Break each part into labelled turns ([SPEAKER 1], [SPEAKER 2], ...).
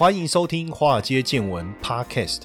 [SPEAKER 1] 欢迎收听《华尔街见闻》Podcast。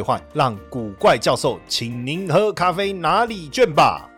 [SPEAKER 1] 兑换，让古怪教授请您喝咖啡哪里卷吧。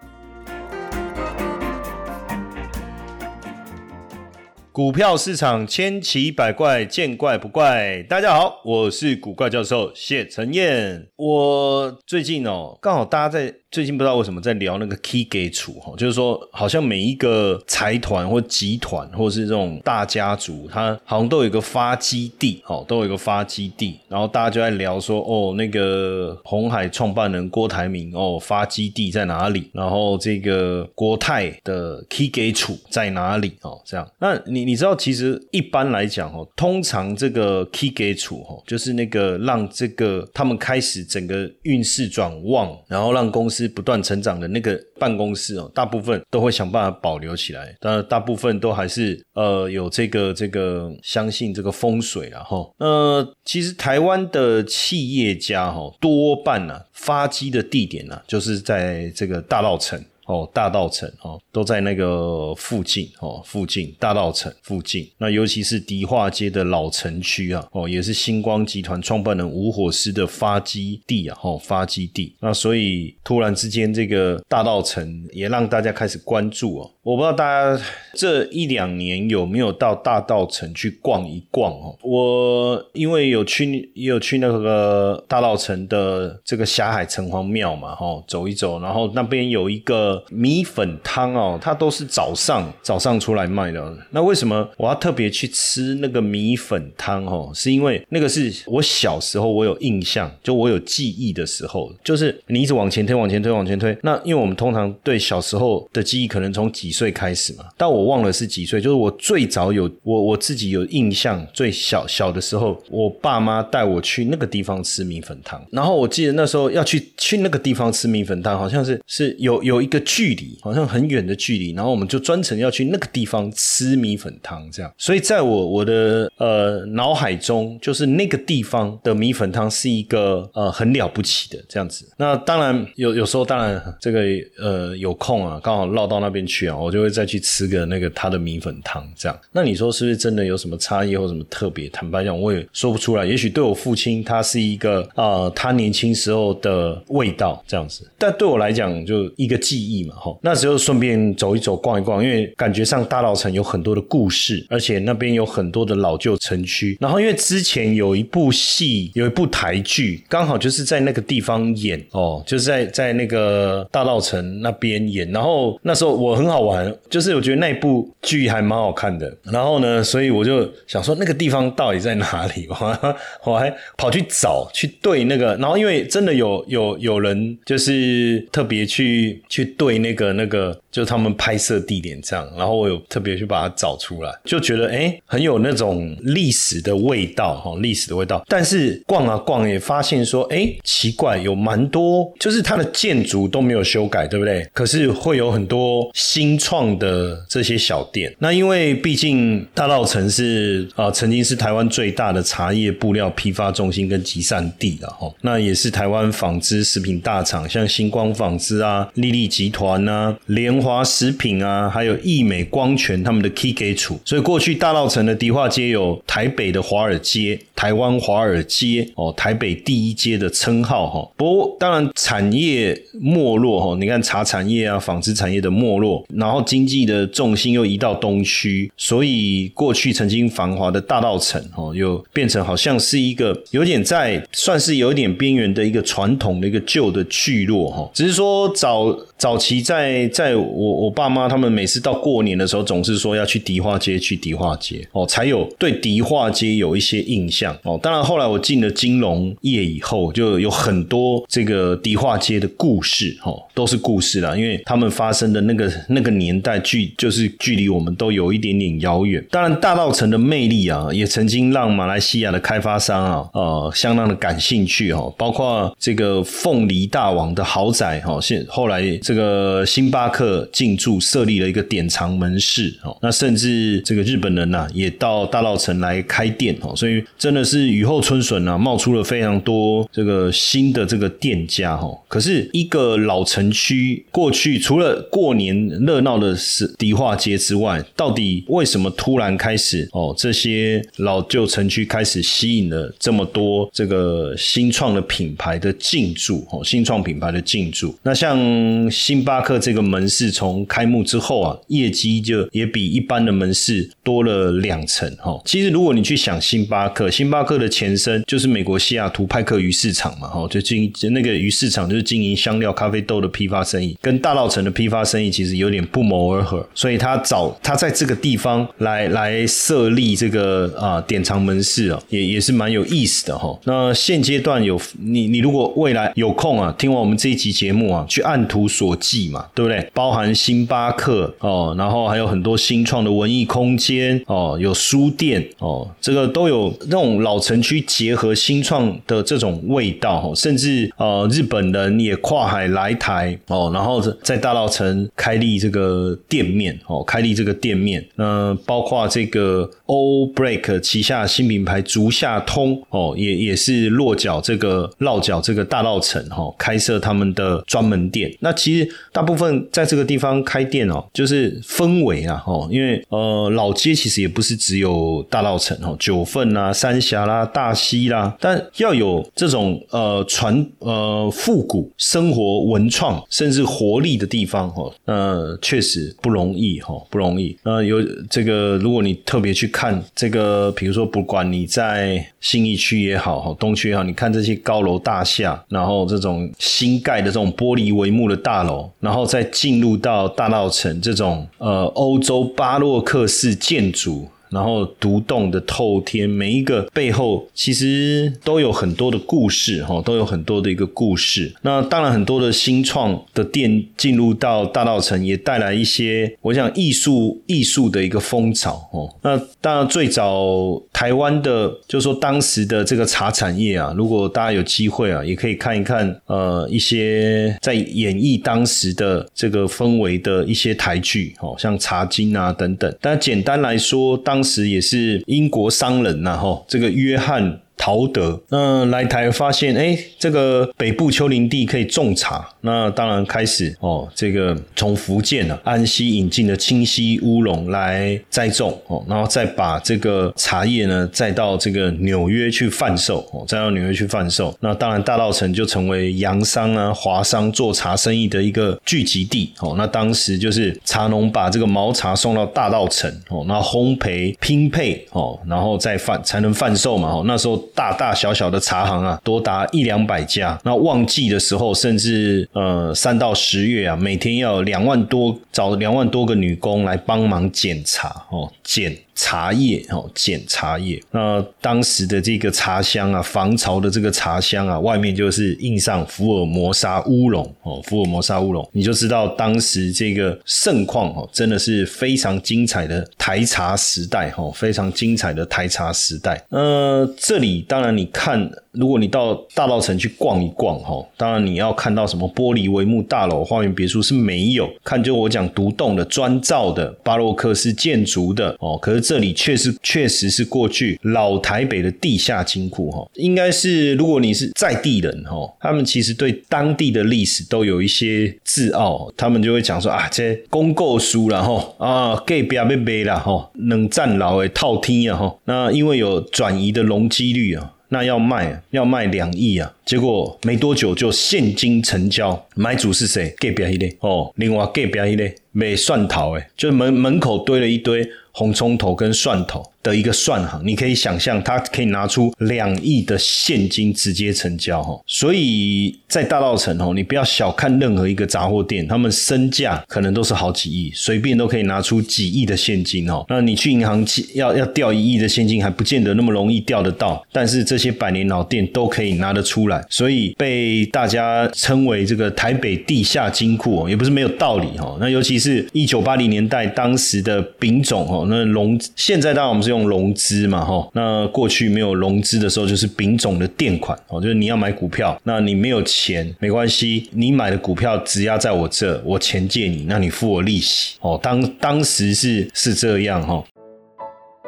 [SPEAKER 1] 股票市场千奇百怪，见怪不怪。大家好，我是古怪教授谢承彦。我最近哦，刚好大家在。最近不知道为什么在聊那个 key 给处哈，就是说好像每一个财团或集团或是这种大家族，它好像都有一个发基地，哦，都有一个发基地，然后大家就在聊说，哦，那个红海创办人郭台铭哦，发基地在哪里？然后这个国泰的 key 给处在哪里？哦，这样，那你你知道，其实一般来讲哦，通常这个 key 给处哦，就是那个让这个他们开始整个运势转旺，然后让公司。是不断成长的那个办公室哦，大部分都会想办法保留起来，当然大部分都还是呃有这个这个相信这个风水了哈。呃，其实台湾的企业家哈，多半呢发迹的地点呢，就是在这个大道城。哦，大道城哦，都在那个附近哦，附近大道城附近。那尤其是迪化街的老城区啊，哦，也是星光集团创办人吴火狮的发基地啊，哦，发基地。那所以突然之间，这个大道城也让大家开始关注哦。我不知道大家这一两年有没有到大道城去逛一逛哦。我因为有去，也有去那个大道城的这个霞海城隍庙嘛，哈，走一走，然后那边有一个。米粉汤哦，它都是早上早上出来卖的。那为什么我要特别去吃那个米粉汤哦？是因为那个是我小时候我有印象，就我有记忆的时候，就是你一直往前推，往前推，往前推。那因为我们通常对小时候的记忆可能从几岁开始嘛，但我忘了是几岁。就是我最早有我我自己有印象，最小小的时候，我爸妈带我去那个地方吃米粉汤。然后我记得那时候要去去那个地方吃米粉汤，好像是是有有一个。距离好像很远的距离，然后我们就专程要去那个地方吃米粉汤，这样。所以在我我的呃脑海中，就是那个地方的米粉汤是一个呃很了不起的这样子。那当然有有时候当然这个呃有空啊，刚好绕到那边去啊，我就会再去吃个那个他的米粉汤这样。那你说是不是真的有什么差异或什么特别？坦白讲，我也说不出来。也许对我父亲，他是一个啊他年轻时候的味道这样子，但对我来讲就一个记忆。嘛哈，那时候顺便走一走、逛一逛，因为感觉上大稻城有很多的故事，而且那边有很多的老旧城区。然后因为之前有一部戏，有一部台剧，刚好就是在那个地方演哦，就是在在那个大稻城那边演。然后那时候我很好玩，就是我觉得那部剧还蛮好看的。然后呢，所以我就想说那个地方到底在哪里？我我还跑去找去对那个。然后因为真的有有有人就是特别去去。对那个那个，就他们拍摄地点这样，然后我有特别去把它找出来，就觉得哎，很有那种历史的味道哈，历史的味道。但是逛啊逛也发现说，哎，奇怪，有蛮多，就是它的建筑都没有修改，对不对？可是会有很多新创的这些小店。那因为毕竟大稻城是啊，曾经是台湾最大的茶叶布料批发中心跟集散地的哈，那也是台湾纺织食品大厂，像星光纺织啊、丽丽集。团啊，联华食品啊，还有益美光泉他们的 key 基础，所以过去大稻城的迪化街有台北的华尔街、台湾华尔街哦，台北第一街的称号哈。不过当然产业没落哈，你看茶产业啊、纺织产业的没落，然后经济的重心又移到东区，所以过去曾经繁华的大稻城哦，又变成好像是一个有点在算是有点边缘的一个传统的一个旧的聚落哈。只是说早早。期在在我我爸妈他们每次到过年的时候，总是说要去迪化街，去迪化街哦，才有对迪化街有一些印象哦。当然后来我进了金融业以后，就有很多这个迪化街的故事哦，都是故事啦，因为他们发生的那个那个年代距就是距离我们都有一点点遥远。当然大稻城的魅力啊，也曾经让马来西亚的开发商啊呃相当的感兴趣哦，包括这个凤梨大王的豪宅哈，现后来这个星巴克进驻设立了一个典藏门市哦，那甚至这个日本人呐也到大稻城来开店哦，所以真的是雨后春笋啊，冒出了非常多这个新的这个店家哦。可是一个老城区过去除了过年热闹的是迪化街之外，到底为什么突然开始哦这些老旧城区开始吸引了这么多这个新创的品牌的进驻哦，新创品牌的进驻？那像星巴克这个门市从开幕之后啊，业绩就也比一般的门市多了两成哈。其实如果你去想星巴克，星巴克的前身就是美国西雅图派克鱼市场嘛哈，就经那个鱼市场就是经营香料、咖啡豆的批发生意，跟大稻城的批发生意其实有点不谋而合，所以他找他在这个地方来来设立这个啊典藏门市啊，也也是蛮有意思的哈。那现阶段有你你如果未来有空啊，听完我们这一集节目啊，去按图索骥嘛，对不对？包含星巴克哦，然后还有很多新创的文艺空间哦，有书店哦，这个都有那种老城区结合新创的这种味道哦，甚至呃日本人也跨海来台哦，然后在大稻城开立这个店面哦，开立这个店面，那包括这个 O Break 旗下新品牌竹下通哦，也也是落脚这个落脚这个大稻城哈，开设他们的专门店。那其实大部分在这个地方开店哦，就是氛围啊哦，因为呃老街其实也不是只有大稻城哦，九份啊、三峡啦、大溪啦，但要有这种呃传呃复古生活文创甚至活力的地方哈，那确实不容易哈，不容易。那有这个，如果你特别去看看这个，比如说不管你在信义区也好哈，东区也好，你看这些高楼大厦，然后这种新盖的这种玻璃帷幕的大楼，然后再进入到大道城这种呃欧洲巴洛克式建筑。然后独栋的透天，每一个背后其实都有很多的故事哈，都有很多的一个故事。那当然很多的新创的店进入到大道城，也带来一些我想艺术艺术的一个风潮哦。那当然最早台湾的，就说当时的这个茶产业啊，如果大家有机会啊，也可以看一看呃一些在演绎当时的这个氛围的一些台剧哦，像茶经啊等等。但简单来说，当当时也是英国商人呐，哈，这个约翰。陶德，那来台发现，哎，这个北部丘陵地可以种茶，那当然开始哦，这个从福建啊安溪引进的清溪乌龙来栽种哦，然后再把这个茶叶呢再到这个纽约去贩售哦，再到纽约去贩售，那当然大道城就成为洋商啊华商做茶生意的一个聚集地哦，那当时就是茶农把这个毛茶送到大道城哦，然后烘焙拼配哦，然后再贩才能贩售嘛哦，那时候。大大小小的茶行啊，多达一两百家。那旺季的时候，甚至呃三到十月啊，每天要两万多找两万多个女工来帮忙检查哦，检。茶叶哦，捡茶叶。那当时的这个茶香啊，防潮的这个茶香啊，外面就是印上福尔摩沙乌龙哦，福尔摩沙乌龙，你就知道当时这个盛况哦，真的是非常精彩的台茶时代哦，非常精彩的台茶时代。呃，这里当然你看。如果你到大稻城去逛一逛，哈，当然你要看到什么玻璃帷幕大楼、花园别墅是没有。看就我讲独栋的砖造的巴洛克式建筑的哦，可是这里确实确实是过去老台北的地下金库，哈，应该是如果你是在地人，哈，他们其实对当地的历史都有一些自傲，他们就会讲说啊，这公购书然后啊，给不要被背了哈，冷战牢诶套天啊哈，那因为有转移的容积率啊。那要卖，要卖两亿啊！结果没多久就现金成交，买主是谁？隔壁一类哦，另外隔壁一类没蒜头诶，就门门口堆了一堆红葱头跟蒜头，的一个算行，你可以想象，他可以拿出两亿的现金直接成交哈。所以在大道城哦，你不要小看任何一个杂货店，他们身价可能都是好几亿，随便都可以拿出几亿的现金哦。那你去银行要要调一亿的现金，还不见得那么容易调得到，但是这些百年老店都可以拿得出来，所以被大家称为这个台北地下金库哦，也不是没有道理哈。那尤其是一九八零年代当时的丙种哦，那龙现在当然我们是用融资嘛哈，那过去没有融资的时候就是丙种的垫款哦，就是你要买股票，那你没有钱没关系，你买的股票质押在我这，我钱借你，那你付我利息哦。当当时是是这样哈。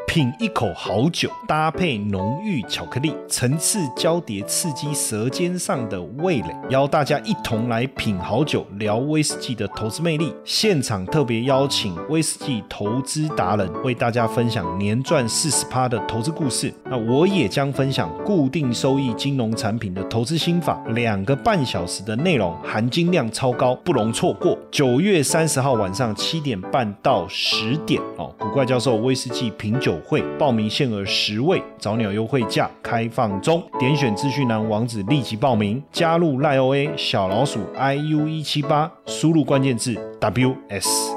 [SPEAKER 2] 品一口好酒，搭配浓郁巧克力，层次交叠，刺激舌尖上的味蕾。邀大家一同来品好酒，聊威士忌的投资魅力。现场特别邀请威士忌投资达人，为大家分享年赚四十趴的投资故事。那我也将分享固定收益金融产品的投资心法。两个半小时的内容，含金量超高，不容错过。九月三十号晚上七点半到十点哦，古怪教授威士忌品酒。会报名限额十位，早鸟优惠价开放中，点选资讯栏网址立即报名，加入赖 OA 小老鼠 iu 一七八，输入关键字 ws。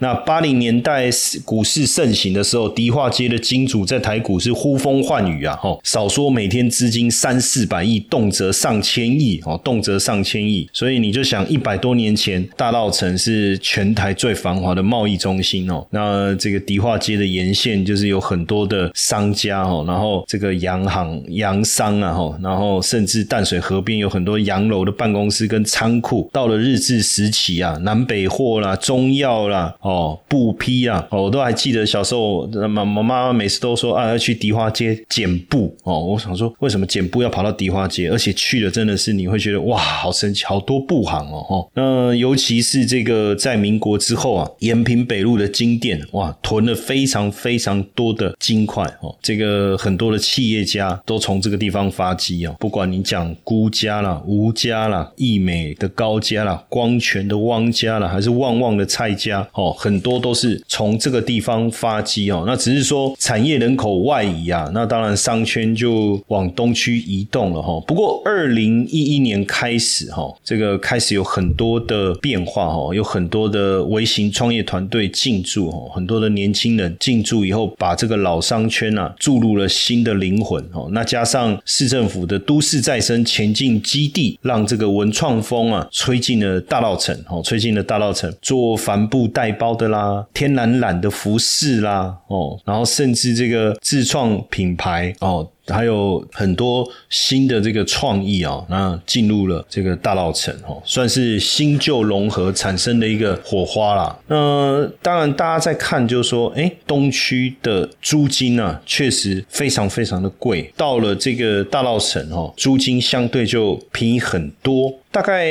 [SPEAKER 1] 那八零年代股市盛行的时候，迪化街的金主在台股是呼风唤雨啊！哈，少说每天资金三四百亿，动辄上千亿哦，动辄上千亿。所以你就想，一百多年前，大稻城是全台最繁华的贸易中心哦。那这个迪化街的沿线就是有很多的商家哦，然后这个洋行、洋商啊，哈，然后甚至淡水河边有很多洋楼的办公室跟仓库。到了日治时期啊，南北货啦、中药啦。哦布匹啊，哦，我都还记得小时候，妈妈妈每次都说啊，要去迪化街捡布哦。我想说，为什么捡布要跑到迪化街？而且去了真的是你会觉得哇，好神奇，好多布行哦。哦，那尤其是这个在民国之后啊，延平北路的金店哇，囤了非常非常多的金块哦。这个很多的企业家都从这个地方发迹哦。不管你讲辜家啦、吴家啦、益美的高家啦、光泉的汪家啦，还是旺旺的蔡家哦。很多都是从这个地方发迹哦，那只是说产业人口外移啊，那当然商圈就往东区移动了哈。不过二零一一年开始哈，这个开始有很多的变化哈，有很多的微型创业团队进驻哈，很多的年轻人进驻以后，把这个老商圈啊注入了新的灵魂哦。那加上市政府的都市再生前进基地，让这个文创风啊吹进了大稻城哦，吹进了大稻城做帆布袋的啦，天然染的服饰啦，哦，然后甚至这个自创品牌哦。还有很多新的这个创意啊，那进入了这个大稻城哦，算是新旧融合产生的一个火花啦。那当然，大家在看就是说，哎，东区的租金呢，确实非常非常的贵。到了这个大稻城哦，租金相对就便宜很多。大概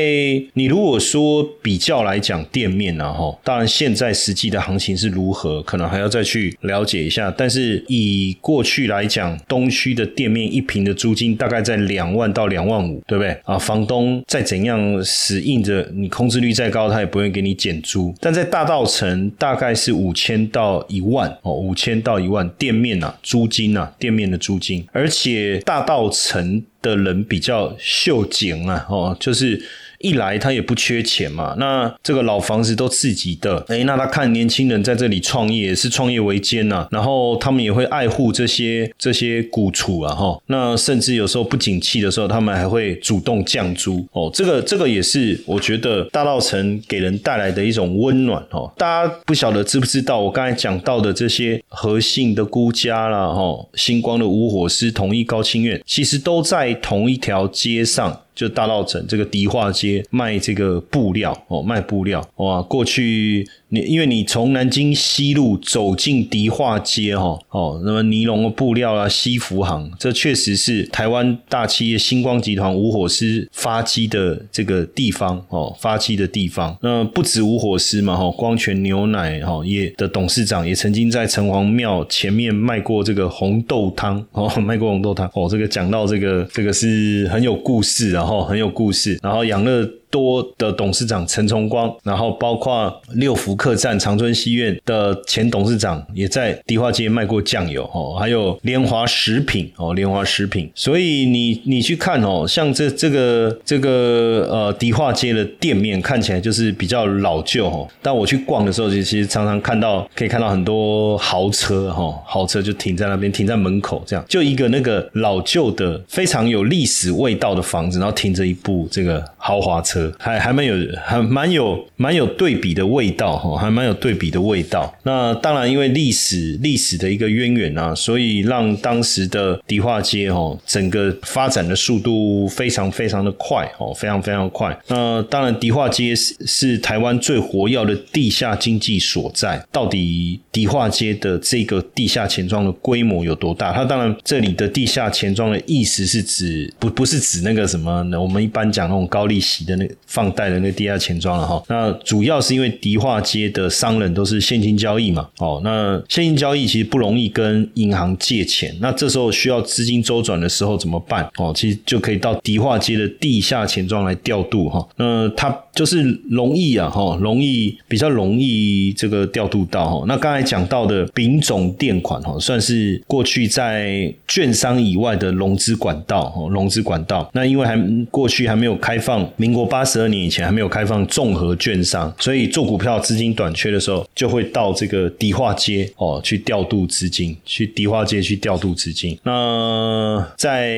[SPEAKER 1] 你如果说比较来讲店面呢，哈，当然现在实际的行情是如何，可能还要再去了解一下。但是以过去来讲，东区的店面一平的租金大概在两万到两万五，对不对啊？房东再怎样死硬着，你空置率再高，他也不会给你减租。但在大道城大概是五千到一万哦，五千到一万店面啊，租金啊，店面的租金，而且大道城的人比较秀景啊，哦，就是。一来他也不缺钱嘛，那这个老房子都自己的，哎，那他看年轻人在这里创业是创业维艰呐，然后他们也会爱护这些这些古厝啊哈，那甚至有时候不景气的时候，他们还会主动降租哦，这个这个也是我觉得大稻城给人带来的一种温暖哦。大家不晓得知不知道我刚才讲到的这些和信的孤家啦哈，星光的无火师、同一高清院，其实都在同一条街上。就大稻城这个迪化街卖这个布料哦，卖布料哇，过去。你因为你从南京西路走进迪化街哈哦，那么尼龙的布料啊，西服行，这确实是台湾大企业星光集团无火师发迹的这个地方哦，发迹的地方。那不止无火师嘛哈，光泉牛奶哈也的董事长也曾经在城隍庙前面卖过这个红豆汤哦，卖过红豆汤哦。这个讲到这个这个是很有故事然后很有故事。然后养乐多的董事长陈崇光，然后包括六福客栈、长春西苑的前董事长也在迪化街卖过酱油哦，还有联华食品哦，联华食品。所以你你去看哦，像这这个这个呃迪化街的店面看起来就是比较老旧哦，但我去逛的时候，其实常常看到可以看到很多豪车哈，豪车就停在那边，停在门口这样，就一个那个老旧的非常有历史味道的房子，然后停着一部这个豪华车，还还蛮有还蛮有蛮有对比的味道哈，还蛮有对比的味道。那当然，因为历史历史的一个渊源啊，所以让当时的迪化街哦，整个发展的速度非常非常的快哦，非常非常快。那当然，迪化街是是台湾最活跃的地下经济所在。到底迪化街的这个地下钱庄的规模有多大？它当然这里的地下钱庄的意思是指不不是指那个什么呢？我们一般讲那种高利息的那放贷的那地下钱庄了哈。那主要是因为迪化街的商人都是现金交易嘛，哦，那现金交易其实不容易跟银行借钱，那这时候需要资金周转的时候怎么办？哦，其实就可以到迪化街的地下钱庄来调度哈。那它就是容易啊，哈，容易比较容易这个调度到哈。那刚才讲到的丙种垫款哈，算是过去在券商以外的融资管道，哦，融资管道。那因为还过去还没有开放，民国八八十二年以前还没有开放综合券商，所以做股票资金短缺的时候，就会到这个迪化街哦去调度资金，去迪化街去调度资金。那在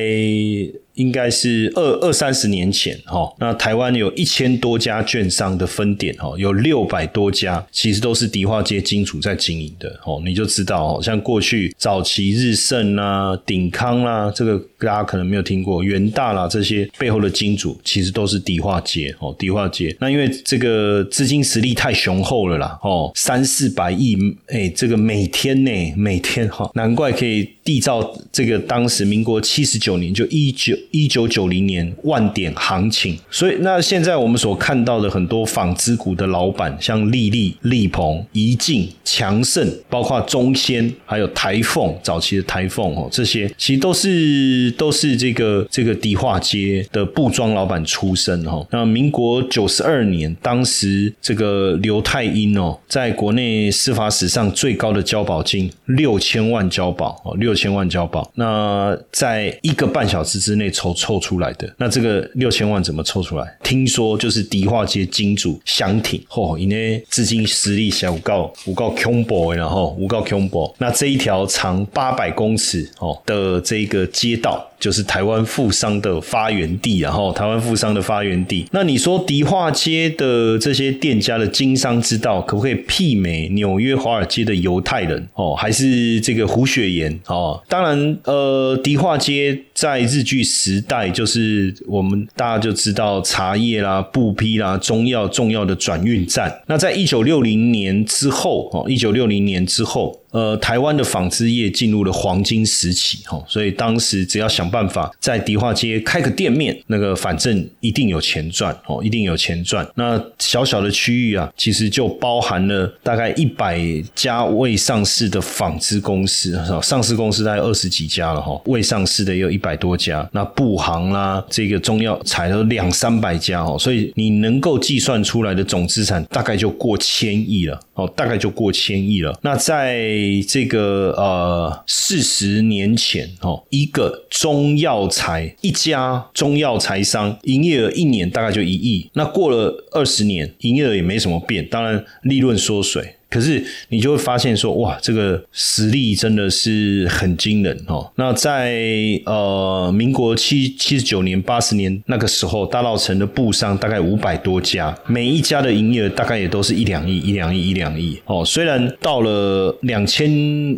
[SPEAKER 1] 应该是二二三十年前哈，那台湾有一千多家券商的分点哈，有六百多家其实都是迪化街金主在经营的哦，你就知道哦，像过去早期日盛啦、鼎康啦，这个大家可能没有听过，元大啦这些背后的金主其实都是迪化街哦，迪化街。那因为这个资金实力太雄厚了啦哦，三四百亿哎，这个每天呢每天哈，难怪可以缔造这个当时民国七十九年就一九。一九九零年万点行情，所以那现在我们所看到的很多纺织股的老板，像利利、利鹏、怡进、强盛，包括中仙，还有台凤，早期的台凤哦，这些其实都是都是这个这个迪化街的布庄老板出身哈。那民国九十二年，当时这个刘太英哦，在国内司法史上最高的交保金六千万交保哦，六千万交保。那在一个半小时之内。筹凑出来的那这个六千万怎么凑出来？听说就是迪化街金主相挺，哦，因为资金实力小告五告 combo，然后五告 combo，那这一条长八百公尺哦的这个街道。就是台湾富商的发源地，然后台湾富商的发源地。那你说迪化街的这些店家的经商之道，可不可以媲美纽约华尔街的犹太人？哦，还是这个胡雪岩？哦，当然，呃，迪化街在日据时代，就是我们大家就知道茶叶啦、布匹啦、中药重要的转运站。那在一九六零年之后，哦，一九六零年之后。呃，台湾的纺织业进入了黄金时期，哈，所以当时只要想办法在迪化街开个店面，那个反正一定有钱赚，哦，一定有钱赚。那小小的区域啊，其实就包含了大概一百家未上市的纺织公司，上市公司大概二十几家了，哈，未上市的也有一百多家。那布行啦，这个中药材都两三百家，哦，所以你能够计算出来的总资产大概就过千亿了，哦，大概就过千亿了。那在这个呃，四十年前哦，一个中药材一家中药材商营业额一年大概就一亿，那过了二十年，营业额也没什么变，当然利润缩水。可是你就会发现说，哇，这个实力真的是很惊人哦。那在呃民国七七十九年、八十年那个时候，大稻城的布商大概五百多家，每一家的营业额大概也都是一两亿、一两亿、一两亿哦。虽然到了两千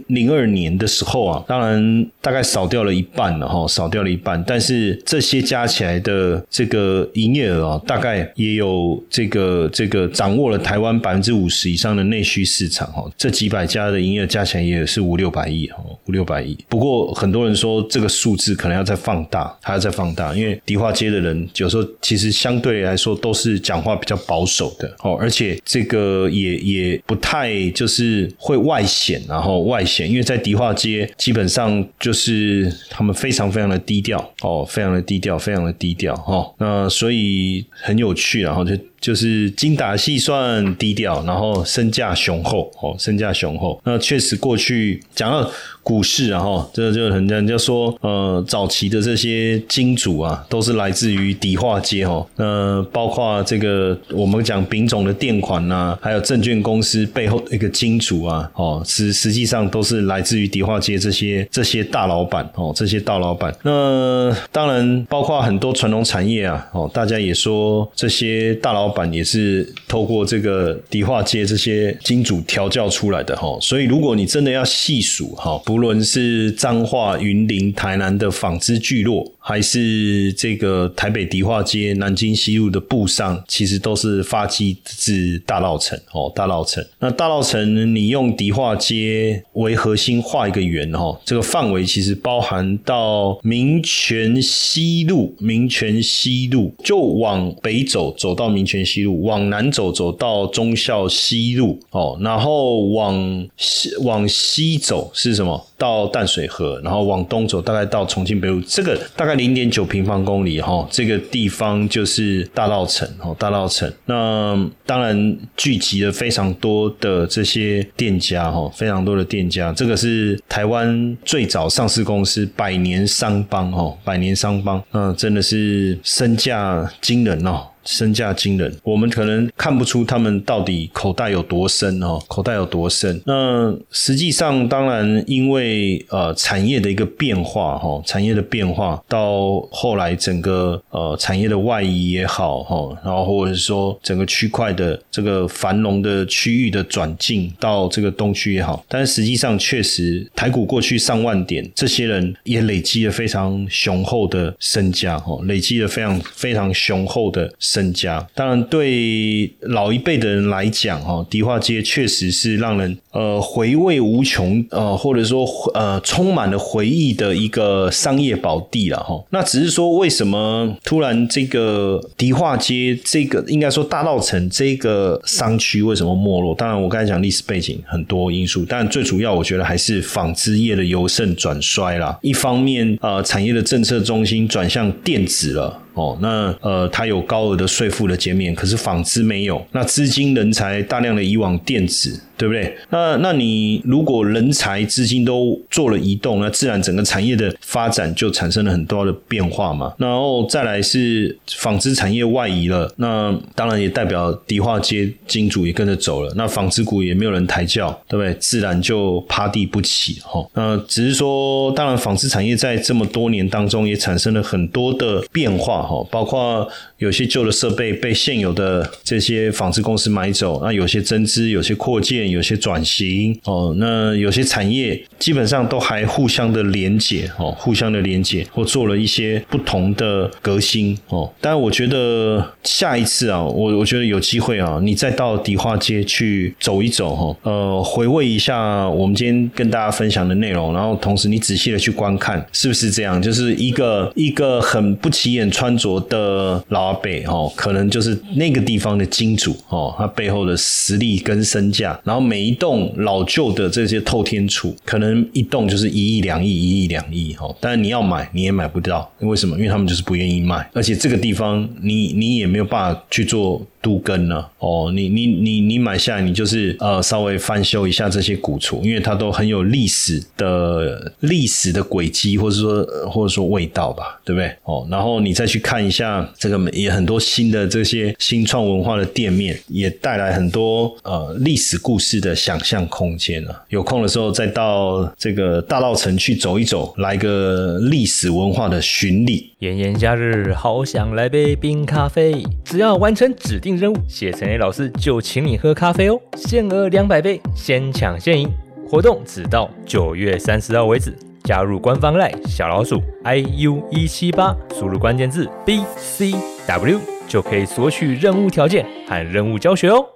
[SPEAKER 1] 零二年的时候啊，当然大概少掉了一半了哈，少掉了一半，但是这些加起来的这个营业额啊，大概也有这个这个掌握了台湾百分之五十以上的内需。市场哈，这几百家的营业额加起来也是五六百亿哈，五六百亿。不过很多人说这个数字可能要再放大，还要再放大，因为迪化街的人有时候其实相对来说都是讲话比较保守的哦，而且这个也也不太就是会外显，然后外显，因为在迪化街基本上就是他们非常非常的低调哦，非常的低调，非常的低调哈。那所以很有趣，然后就。就是精打细算、低调，然后身价雄厚哦，身价雄厚。那确实过去讲到股市啊，哈，这就很人家说，呃，早期的这些金主啊，都是来自于迪化街哦。那包括这个我们讲丙种的垫款呐，还有证券公司背后的一个金主啊，哦，实实际上都是来自于迪化街这些这些大老板哦，这些大老板。那当然包括很多传统产业啊，哦，大家也说这些大老。板也是透过这个迪化街这些金主调教出来的哈，所以如果你真的要细数哈，不无论是彰化、云林、台南的纺织聚落。还是这个台北迪化街、南京西路的布上，其实都是发迹自大稻城哦，大稻城。那大稻城，你用迪化街为核心画一个圆哦，这个范围其实包含到民权西路，民权西路就往北走，走到民权西路；往南走，走到忠孝西路哦，然后往西往西走是什么？到淡水河，然后往东走，大概到重庆北路，这个大概。零点九平方公里哈，这个地方就是大稻城哦，大稻城。那当然聚集了非常多的这些店家哈，非常多的店家。这个是台湾最早上市公司百年商帮哦，百年商帮，那真的是身价惊人哦。身价惊人，我们可能看不出他们到底口袋有多深哦，口袋有多深。那实际上，当然因为呃产业的一个变化哈，产业的变化到后来整个呃产业的外移也好哈，然后或者是说整个区块的这个繁荣的区域的转进到这个东区也好，但实际上确实台股过去上万点，这些人也累积了非常雄厚的身价哈，累积了非常非常雄厚的。身家，当然对老一辈的人来讲，哈，迪化街确实是让人呃回味无穷，呃，或者说呃充满了回忆的一个商业宝地了，哈。那只是说，为什么突然这个迪化街这个应该说大道城这个商区为什么没落？当然，我刚才讲历史背景很多因素，但最主要我觉得还是纺织业的由盛转衰啦。一方面，呃，产业的政策中心转向电子了。哦，那呃，它有高额的税负的减免，可是纺织没有，那资金人才大量的移往电子。对不对？那那你如果人才资金都做了移动，那自然整个产业的发展就产生了很多的变化嘛。然后再来是纺织产业外移了，那当然也代表迪化街金主也跟着走了。那纺织股也没有人抬轿，对不对？自然就趴地不起哈。那只是说，当然纺织产业在这么多年当中也产生了很多的变化哈，包括有些旧的设备被现有的这些纺织公司买走，那有些增资，有些扩建。有些转型哦，那有些产业基本上都还互相的连接哦，互相的连接或做了一些不同的革新哦。但我觉得下一次啊，我我觉得有机会啊，你再到迪化街去走一走哈，呃，回味一下我们今天跟大家分享的内容，然后同时你仔细的去观看，是不是这样？就是一个一个很不起眼穿着的老阿伯哦，可能就是那个地方的金主哦，他背后的实力跟身价。然后每一栋老旧的这些透天厝，可能一栋就是一亿两亿一亿两亿哦，但是你要买你也买不到，为什么？因为他们就是不愿意卖，而且这个地方你你也没有办法去做。都根呢？哦，你你你你买下来，你就是呃稍微翻修一下这些古厝，因为它都很有历史的历史的轨迹，或者说或者说味道吧，对不对？哦，然后你再去看一下这个也很多新的这些新创文化的店面，也带来很多呃历史故事的想象空间啊。有空的时候再到这个大道城去走一走，来个历史文化的巡礼。
[SPEAKER 3] 炎炎夏日，好想来杯冰咖啡。只要完成指定任务，谢承彦老师就请你喝咖啡哦，限额两百杯，先抢先赢。活动只到九月三十号为止。加入官方赖小老鼠 i u 一七八，输入关键字 b c w 就可以索取任务条件和任务教学哦。